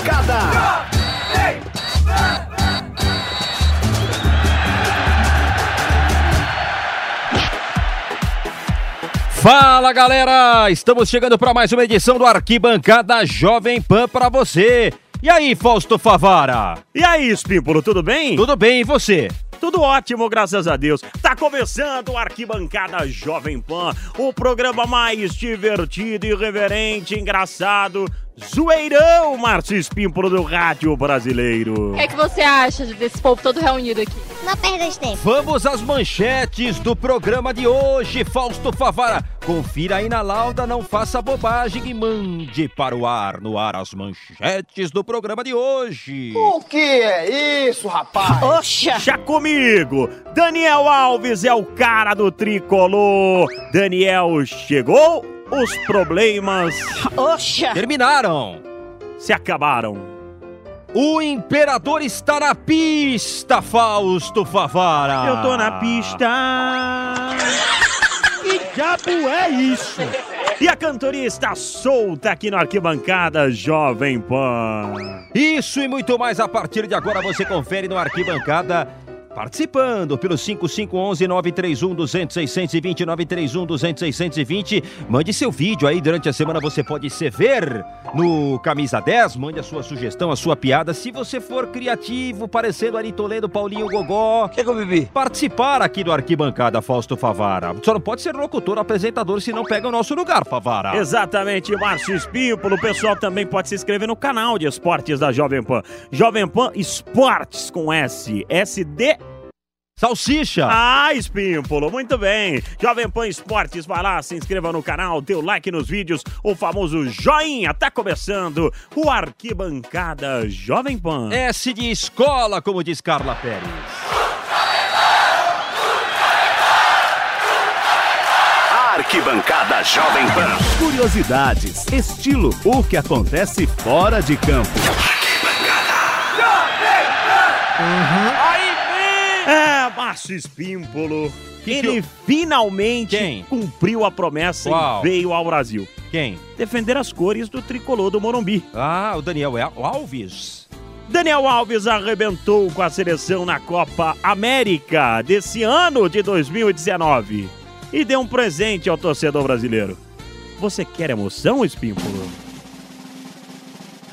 Arquibancada. Fala galera, estamos chegando para mais uma edição do Arquibancada Jovem Pan para você. E aí, Fausto Favara? E aí, Espímpolo, tudo bem? Tudo bem e você? Tudo ótimo, graças a Deus. Tá começando o Arquibancada Jovem Pan, o programa mais divertido, irreverente, engraçado, zoeirão, Márcio Espímpolo do Rádio Brasileiro. O que, é que você acha desse povo todo reunido aqui? Não perda esse tempo. Vamos às manchetes do programa de hoje, Fausto Favara. Confira aí na lauda, não faça bobagem e mande para o ar, no ar, as manchetes do programa de hoje. O que é isso, rapaz? Oxa! Já comigo! Daniel Alves é o cara do tricolor. Daniel chegou, os problemas Oxa! Terminaram. se acabaram. O imperador está na pista, Fausto Favara. Eu tô na pista. Que diabo é isso? E a cantoria está solta aqui no Arquibancada Jovem Pan. Isso e muito mais a partir de agora você confere no Arquibancada. Participando pelo 5511-931-200-620, 931-200-620. Mande seu vídeo aí durante a semana, você pode se ver no Camisa 10. Mande a sua sugestão, a sua piada. Se você for criativo, parecendo Ari Toledo, Paulinho Gogó. O que, que eu bebi? Participar aqui do Arquibancada, Fausto Favara. Só não pode ser locutor apresentador, se não pega o nosso lugar, Favara. Exatamente, Márcio Espímpolo. O pessoal também pode se inscrever no canal de esportes da Jovem Pan. Jovem Pan Esportes com S. SD. Salsicha! Ah, Espímpolo, muito bem. Jovem Pan Esportes, vai lá, se inscreva no canal, dê o like nos vídeos, o famoso joinha. Tá começando o Arquibancada Jovem Pan. S de escola, como diz Carla Pérez. Arquibancada Jovem Pan. Curiosidades, estilo, o que acontece fora de campo. É, Márcio Espímpolo. Que que ele eu- finalmente Quem? cumpriu a promessa Qual? e veio ao Brasil. Quem? Defender as cores do tricolor do Morumbi. Ah, o Daniel Al- Alves. Daniel Alves arrebentou com a seleção na Copa América desse ano de 2019 e deu um presente ao torcedor brasileiro. Você quer emoção, Espímpolo?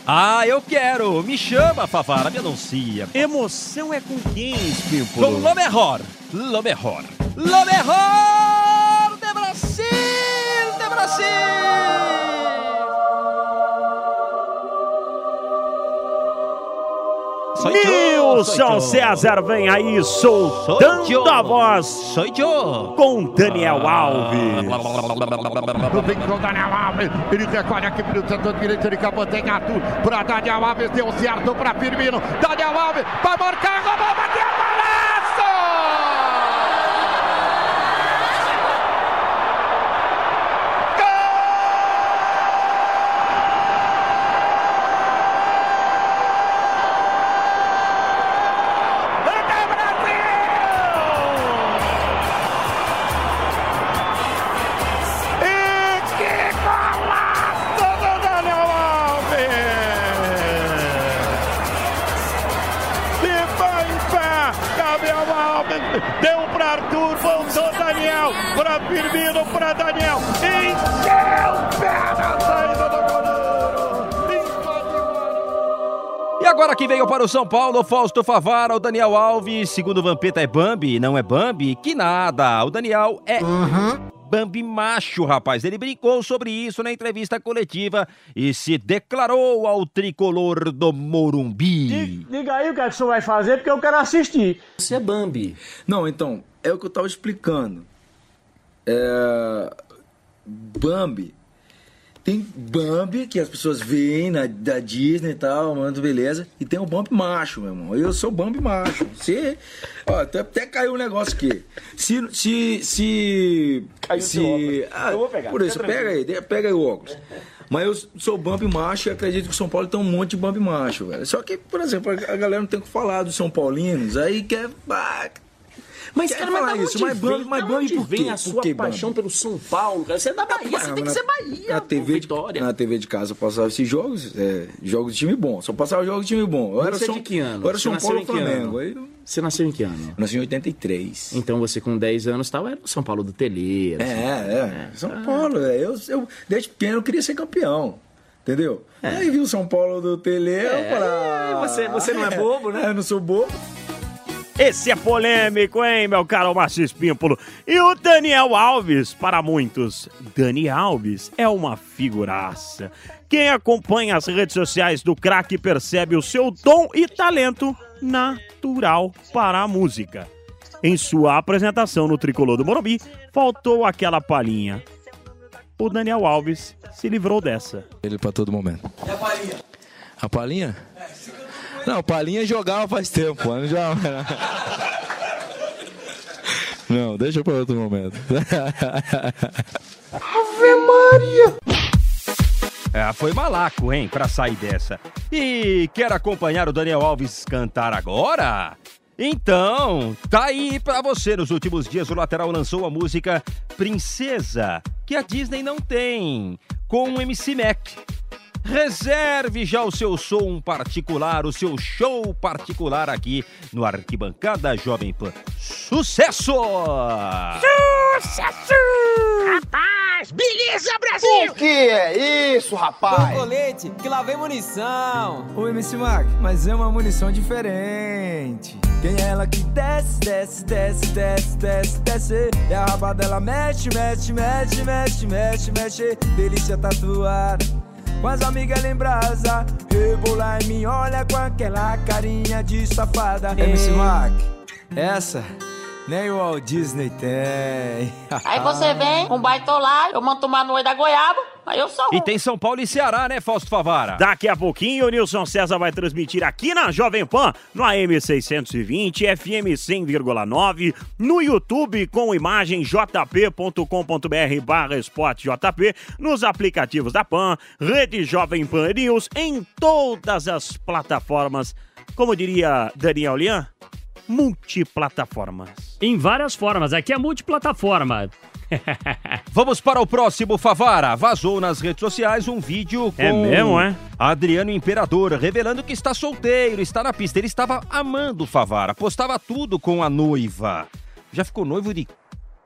Ah, eu quero. Me chama, Favara, me anuncia. Emoção é com quem, Com Espímpolo? lo mejor. Lo mejor. Lo mejor de Brasil, de Brasil. Eu. César vem aí soltando a voz. Com Daniel Alves. Vem pro Daniel Alves, ele recolhe aqui pro setor direito de campo, tem Arthur. Pra Daniel Alves, deu certo pra Firmino, Daniel Alves vai marcar, roubou, bateu, deu para Arthur, voltou Daniel, para Firmino, para Daniel, encheu o pé na saída do goleiro! E agora que veio para o São Paulo, Fausto Favara, o Daniel Alves, segundo o Vampeta é Bambi, não é Bambi? Que nada, o Daniel é Bambi macho, rapaz. Ele brincou sobre isso na entrevista coletiva e se declarou ao tricolor do Morumbi. Diga aí o que, é que o senhor vai fazer, porque eu quero assistir. Você é Bambi. Não, então, é o que eu tava explicando. É... Bambi tem Bambi, que as pessoas veem na, da Disney e tal, mano, beleza. E tem o Bambi macho, meu irmão. Eu sou Bambi macho. Se, ó, até, até caiu um negócio aqui. Se. Se. se Caiu se, óculos. ah, Eu vou pegar, Por isso, pega aí, pega aí o óculos. Mas eu sou Bambi macho e acredito que o São Paulo tem um monte de Bambi macho, velho. Só que, por exemplo, a galera não tem o que falar dos São Paulinos, aí quer. ah, Mas, cara, mas da isso, mas vem, Bambi, mas Bambi por vem a sua quê, paixão Bambi? pelo São Paulo, cara? Você é da Bahia, você tem que ser Bahia, Na TV, de, Vitória. na TV de casa eu passava esses jogos, é, jogos de time bom. Só passava jogos de time bom. Eu era Você é São, de que ano? Eu era Você São Paulo Flamengo. Aí eu Você nasceu em que ano? nasci em 83. Então você com 10 anos tal, era São Paulo do Telê. É, é. São Paulo. É. Eu, eu, desde pequeno eu queria ser campeão. Entendeu? Aí vi o São Paulo do Tele, eu falei. ah, você- você não é bobo, né? Eu não sou bobo. Esse é polêmico, hein, meu caro Márcio Espímpolo? E o Daniel Alves, para muitos, Dani Alves é uma figuraça. Quem acompanha as redes sociais do craque percebe o seu dom e talento natural para a música. Em sua apresentação no Tricolor do Morumbi, faltou aquela palhinha. O Daniel Alves se livrou dessa. Ele pra todo momento. E a palhinha? A palhinha? Não, palhinha jogava faz tempo, mano. Já... Não, deixa pra outro momento. Ave Maria! É, foi malaco, hein, pra sair dessa. E quer acompanhar o Daniel Alves cantar agora? Então, tá aí pra você. Nos últimos dias, o lateral lançou a música Princesa, que a Disney não tem, com o MC Mac. Reserve já o seu som particular, o seu show particular aqui no Arquibancada Jovem Pan. Sucesso! Sucesso! Rapaz, beleza, Brasil! O que é isso, rapaz? colete, que lá vem munição. Oi, MC Mac, mas é uma munição diferente. Quem é ela que desce, desce, desce, desce, desce, desce. E a raba dela mexe, mexe, mexe, mexe, mexe, mexe. Delícia tatuada. Com as amigas lembrasa, rebolar em mim, olha com aquela carinha de safada. MC Mac, essa nem o Walt Disney tem. Aí você vem com baitolar, eu mando tomar no olho da goiaba, aí eu sou. E tem São Paulo e Ceará, né, Fausto Favara? Daqui a pouquinho o Nilson César vai transmitir aqui na Jovem Pan, no AM 620, FM 100,9, no YouTube com imagem jp.com.br barra esporte JP, nos aplicativos da Pan, Rede Jovem Pan News, em todas as plataformas. Como diria Daniel Lian, multiplataformas. Em várias formas, aqui é multiplataforma. Vamos para o próximo, Favara. Vazou nas redes sociais um vídeo com É mesmo, é? Adriano Imperador, revelando que está solteiro, está na pista. Ele estava amando o Favara, postava tudo com a noiva. Já ficou noivo de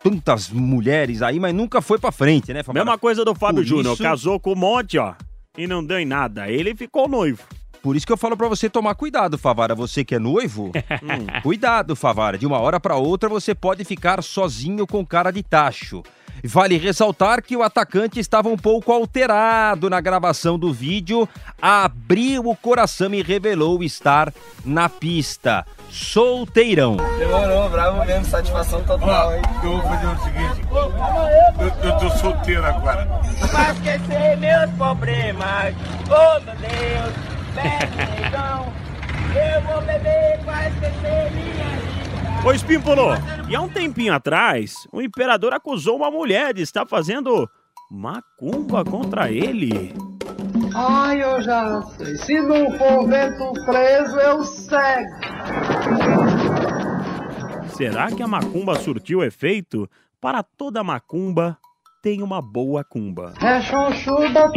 tantas mulheres aí, mas nunca foi pra frente, né, Favara? Mesma coisa do Fábio Por Júnior, isso- casou com um monte, ó, e não deu em nada. Ele ficou noivo. Por isso que eu falo pra você tomar cuidado, Favara. Você que é noivo, hum, cuidado, Favara. De uma hora pra outra você pode ficar sozinho com cara de tacho. Vale ressaltar que o atacante estava um pouco alterado na gravação do vídeo, abriu o coração e revelou estar na pista. Solteirão. Demorou, bravo mesmo, satisfação total, hein? Eu vou fazer o seguinte. Eu, eu tô solteiro agora. Vai esquecer meus problemas. Oh, meu Deus, bebe, negão. Eu vou beber pra esquecer minha vida. Ô, Espímpolo, e há um tempinho atrás, o imperador acusou uma mulher de estar fazendo macumba contra ele. Ai, eu já sei. Se não for vento preso, eu cego. Será que a macumba surtiu efeito? Para toda macumba, tem uma boa cumba. É chuchu da.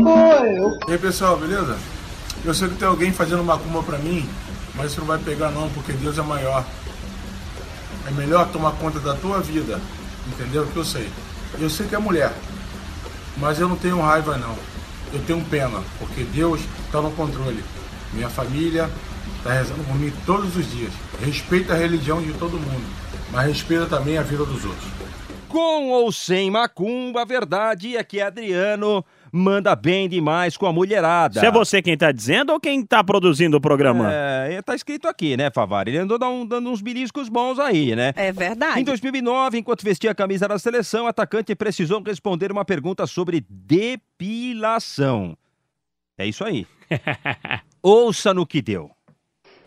E aí, pessoal, beleza? Eu sei que tem alguém fazendo macumba pra mim, mas isso não vai pegar não, porque Deus é maior. É melhor tomar conta da tua vida, entendeu? Que eu sei. Eu sei que é mulher, mas eu não tenho raiva não. Eu tenho pena, porque Deus está no controle. Minha família está rezando por mim todos os dias. Respeita a religião de todo mundo, mas respeita também a vida dos outros. Com ou sem macumba, a verdade é que Adriano manda bem demais com a mulherada. Se é você quem tá dizendo ou quem tá produzindo o programa? É, tá escrito aqui, né, Favari? Ele andou dando, dando uns beliscos bons aí, né? É verdade. Em 2009, enquanto vestia a camisa da seleção, o atacante precisou responder uma pergunta sobre depilação. É isso aí. Ouça no que deu.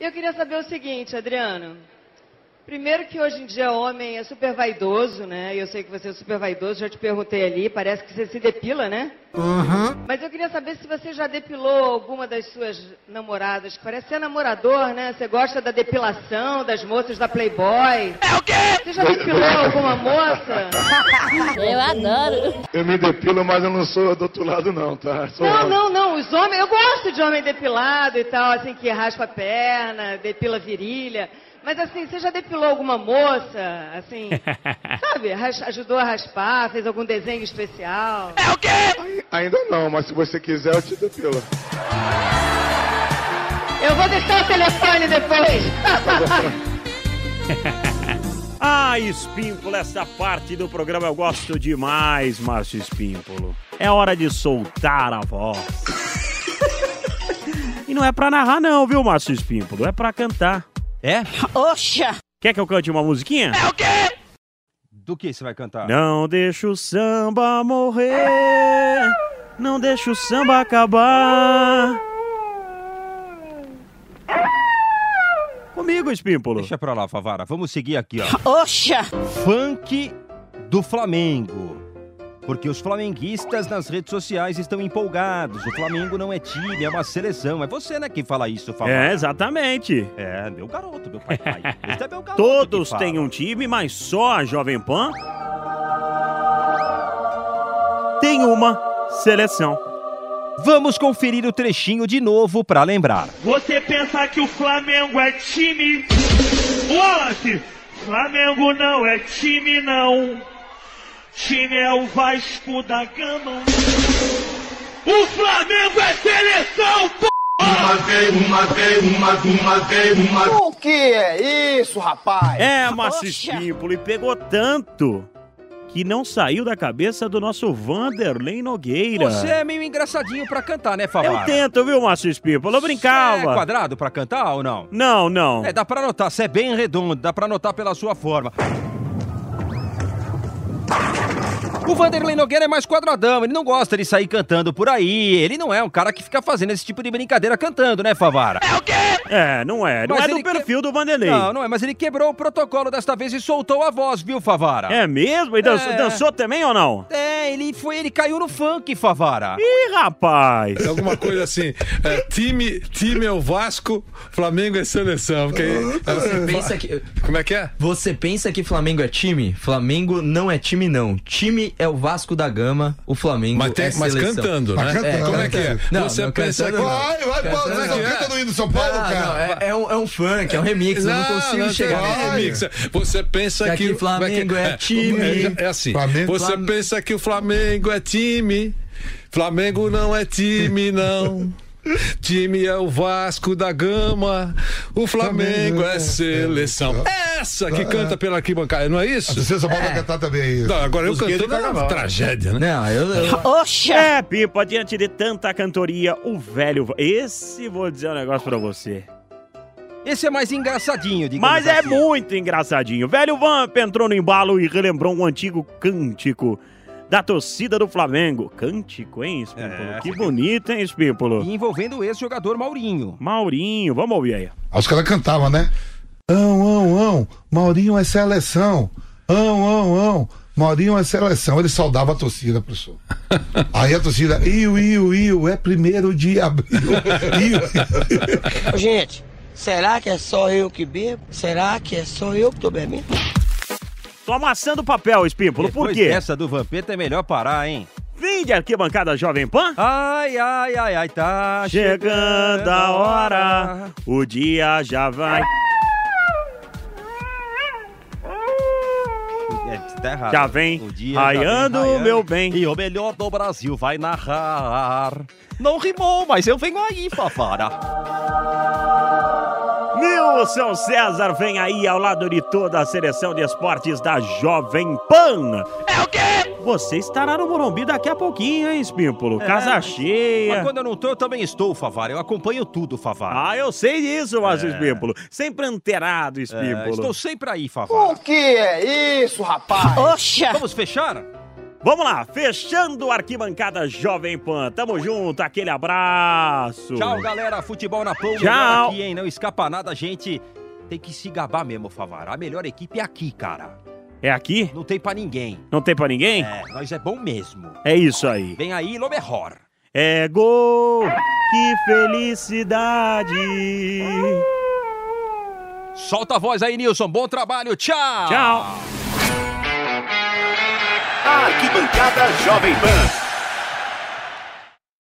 Eu queria saber o seguinte, Adriano. Primeiro que hoje em dia o homem é super vaidoso, né? E eu sei que você é super vaidoso, já te perguntei ali, parece que você se depila, né? Uhum. Mas eu queria saber se você já depilou alguma das suas namoradas, que parece ser namorador, né? Você gosta da depilação das moças da Playboy. É o quê? Você já depilou alguma moça? Eu adoro. Eu me depilo, mas eu não sou do outro lado, não, tá? Sou Não, não, não. Os homens, eu gosto de homem depilado e tal, assim, que raspa a perna, depila a virilha. Mas assim, você já depilou alguma moça, assim, sabe? ajudou a raspar, fez algum desenho especial? É o quê? Ainda não, mas se você quiser, eu te depilo. Eu vou deixar o telefone depois. Ah, Espímpolo, essa parte do programa eu gosto demais, Márcio Espímpolo. É hora de soltar a voz. e não é pra narrar não, viu, Márcio Espímpolo? É pra cantar. É? Oxa! Quer que eu cante uma musiquinha? É o quê? Do que você vai cantar? Não deixa o samba morrer, não deixa o samba acabar. Comigo, Espímpolo. Deixa pra lá, Favara. Vamos seguir aqui, ó. Oxa! Funk do Flamengo. Porque os flamenguistas nas redes sociais estão empolgados. O Flamengo não é time, é uma seleção. É você, né, que fala isso. É, exatamente. É, meu garoto, meu pai. pai. Este é meu garoto Todos têm um time, mas só a Jovem Pan tem uma seleção. Vamos conferir o trechinho de novo pra lembrar. Você pensa que o Flamengo é time? Wallace! Flamengo não é time, não. Time é o Vasco da Gama. O Flamengo é seleção, p... Uma vez, uma vez, uma, uma vez, uma... O que é isso, rapaz? É, Márcio e pegou tanto que não saiu da cabeça do nosso Vanderlei Nogueira. Você é meio engraçadinho pra cantar, né, Favara? Eu tento, viu, Márcio Espímpolo? Eu Você brincava. é quadrado pra cantar ou não? Não, não. É, dá pra notar. Você é bem redondo, dá pra notar pela sua forma. O Vanderlei Nogueira é mais quadradão, ele não gosta de sair cantando por aí. Ele não é um cara que fica fazendo esse tipo de brincadeira cantando, né, Favara? É o quê? É, não é. Não Mas é do ele que- perfil do Vanderlei. Não, não é, mas ele quebrou o protocolo desta vez e soltou a voz, viu, Favara? É mesmo? E dançou, É. dançou também ou não? É, ele foi, ele caiu no funk, Favara. Ih, rapaz! É alguma coisa assim, é, time, time é o Vasco, Flamengo é seleção. Porque, Você pensa que. Como é que é? Você pensa que Flamengo é time? Flamengo não é time, não. Time é o Vasco da Gama, o Flamengo Mas, tem- é mas seleção. cantando, né? Mas cantando, Como é que é? Não, Você não pensa cantando, que. não. Vai, vai, Cantando, pô, não. canta no hino de São Paulo, Não, cara. não, é, é um, é um funk, é um remix, eu não consigo não, chegar não, nesse remix. Você pensa Que que, aqui Flamengo é time. É, é assim. Flamengo- você pensa que o Flamengo é time. Flamengo não é time, não. Time é o Vasco da Gama, o Flamengo é seleção. Essa que canta pela arquibancada, não é isso? Você só pode cantar também isso. Não, agora eu Os cantando é uma tragédia, né? Não, eu. Oxa! É, Pipa, diante de tanta cantoria, o velho. Esse vou dizer um negócio pra você. Esse é mais engraçadinho, digamos Mas é assim. muito engraçadinho. Velho Vamp entrou no embalo e relembrou um antigo cântico da torcida do Flamengo. Cântico, hein, Espímpolo? É, que bonito, hein, Espímpolo? E envolvendo o ex-jogador Maurinho. Maurinho, vamos ouvir aí. Aí os caras cantavam, né? Ão, ão, ão, Maurinho é seleção. Ão, ão, ão, Maurinho é seleção. Ele saudava a torcida, professor. Aí a torcida, iu, iu, iu, é primeiro de abril. Iu. Gente, será que é só eu que bebo? Será que é só eu que tô bebendo? Tô amassando papel, Espímpolo, por quê? Essa do Vampeta é melhor parar, hein? Vim de arquibancada Jovem Pan? Ai, ai, ai, ai, tá Chegando a hora, o dia já vai. É, tá errado. Já vem O dia raiando, raiando. meu bem. E o melhor do Brasil vai narrar. Não rimou, mas eu venho aí, Fafara. Nilson César vem aí ao lado de toda a seleção de esportes da Jovem Pan. É o quê? Você estará no Morumbi daqui a pouquinho, hein, Espímpolo? Casa Mas cheia. quando eu não tô, eu também estou, Favara. Eu acompanho tudo, Favara. Ah, eu sei disso, Márcio É. Espímpolo. Sempre antenado, Espímpolo. É, estou sempre aí, Favara. O que é isso, rapaz? Oxa! Vamos fechar? Vamos lá, fechando a arquibancada Jovem Pan. Tamo junto, aquele abraço. Tchau, galera. Futebol na Pão. Tchau. melhor Aqui, hein? Não escapa nada, gente. Tem que se gabar mesmo, Favara. A melhor equipe é aqui, cara. É aqui? Não tem pra ninguém. Não tem pra ninguém? É, nós é bom mesmo. É isso aí. Vem aí, Loberhor. É gol, que felicidade. Solta a voz aí, Nilson. Bom trabalho. Tchau. Tchau. Arquibancada Jovem Pan.